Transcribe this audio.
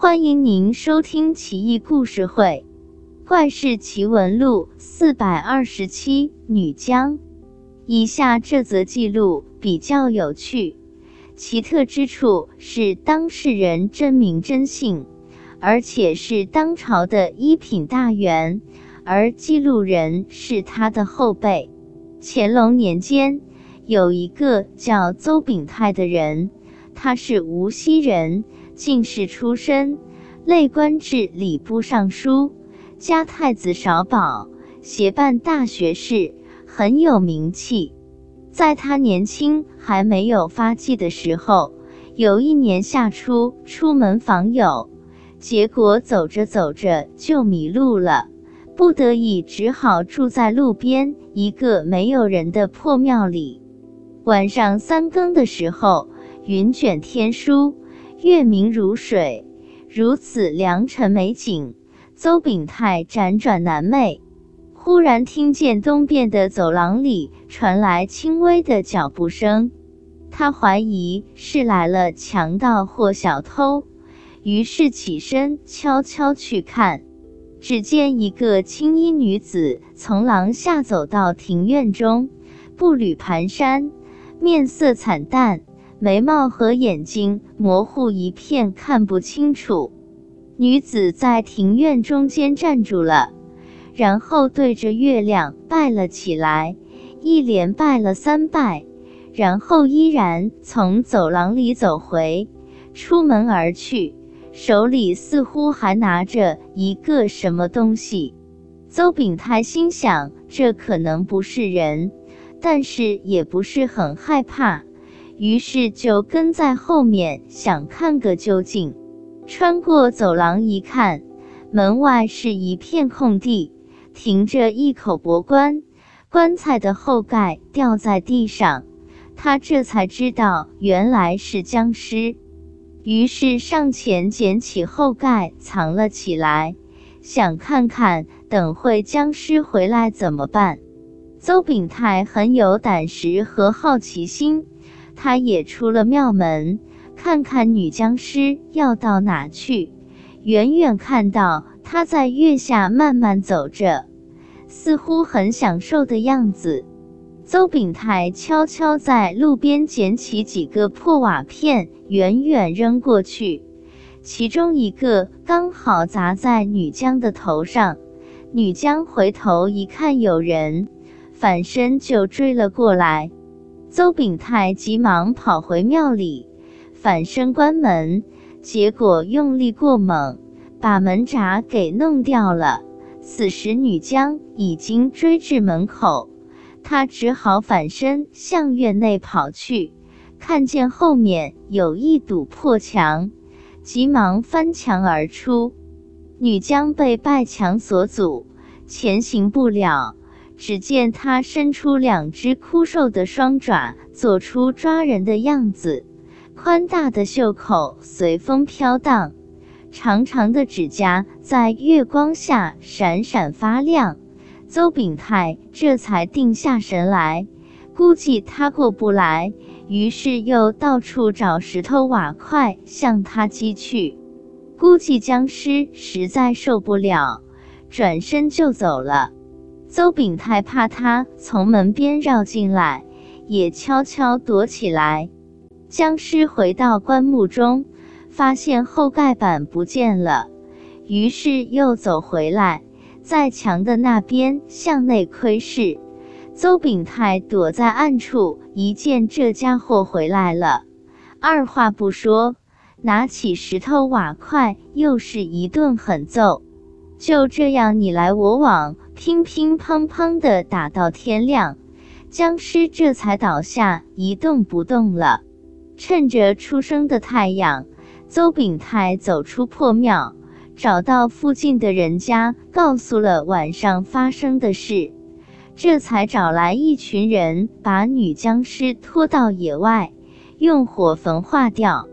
欢迎您收听《奇异故事会·怪事奇闻录》四百二十七女将。以下这则记录比较有趣，奇特之处是当事人真名真姓，而且是当朝的一品大员，而记录人是他的后辈。乾隆年间，有一个叫邹秉泰的人，他是无锡人。进士出身，累官至礼部尚书、加太子少保，协办大学士，很有名气。在他年轻还没有发迹的时候，有一年夏初出门访友，结果走着走着就迷路了，不得已只好住在路边一个没有人的破庙里。晚上三更的时候，云卷天舒。月明如水，如此良辰美景，邹秉泰辗转难寐。忽然听见东边的走廊里传来轻微的脚步声，他怀疑是来了强盗或小偷，于是起身悄悄去看。只见一个青衣女子从廊下走到庭院中，步履蹒跚，面色惨淡。眉毛和眼睛模糊一片，看不清楚。女子在庭院中间站住了，然后对着月亮拜了起来，一连拜了三拜，然后依然从走廊里走回，出门而去，手里似乎还拿着一个什么东西。邹秉泰心想，这可能不是人，但是也不是很害怕。于是就跟在后面，想看个究竟。穿过走廊一看，门外是一片空地，停着一口薄棺，棺材的后盖掉在地上。他这才知道原来是僵尸，于是上前捡起后盖藏了起来，想看看等会僵尸回来怎么办。邹秉泰很有胆识和好奇心。他也出了庙门，看看女僵尸要到哪去。远远看到她在月下慢慢走着，似乎很享受的样子。邹秉泰悄悄在路边捡起几个破瓦片，远远扔过去，其中一个刚好砸在女僵的头上。女僵回头一看有人，反身就追了过来。邹秉泰急忙跑回庙里，反身关门，结果用力过猛，把门闸给弄掉了。此时女将已经追至门口，他只好反身向院内跑去，看见后面有一堵破墙，急忙翻墙而出。女将被败墙所阻，前行不了。只见他伸出两只枯瘦的双爪，做出抓人的样子，宽大的袖口随风飘荡，长长的指甲在月光下闪闪发亮。邹秉泰这才定下神来，估计他过不来，于是又到处找石头瓦块向他击去。估计僵尸实在受不了，转身就走了。邹秉泰怕他从门边绕进来，也悄悄躲起来。僵尸回到棺木中，发现后盖板不见了，于是又走回来，在墙的那边向内窥视。邹秉泰躲在暗处，一见这家伙回来了，二话不说，拿起石头瓦块，又是一顿狠揍。就这样你来我往。乒乒乓乓的打到天亮，僵尸这才倒下一动不动了。趁着初升的太阳，邹秉泰走出破庙，找到附近的人家，告诉了晚上发生的事，这才找来一群人，把女僵尸拖到野外，用火焚化掉。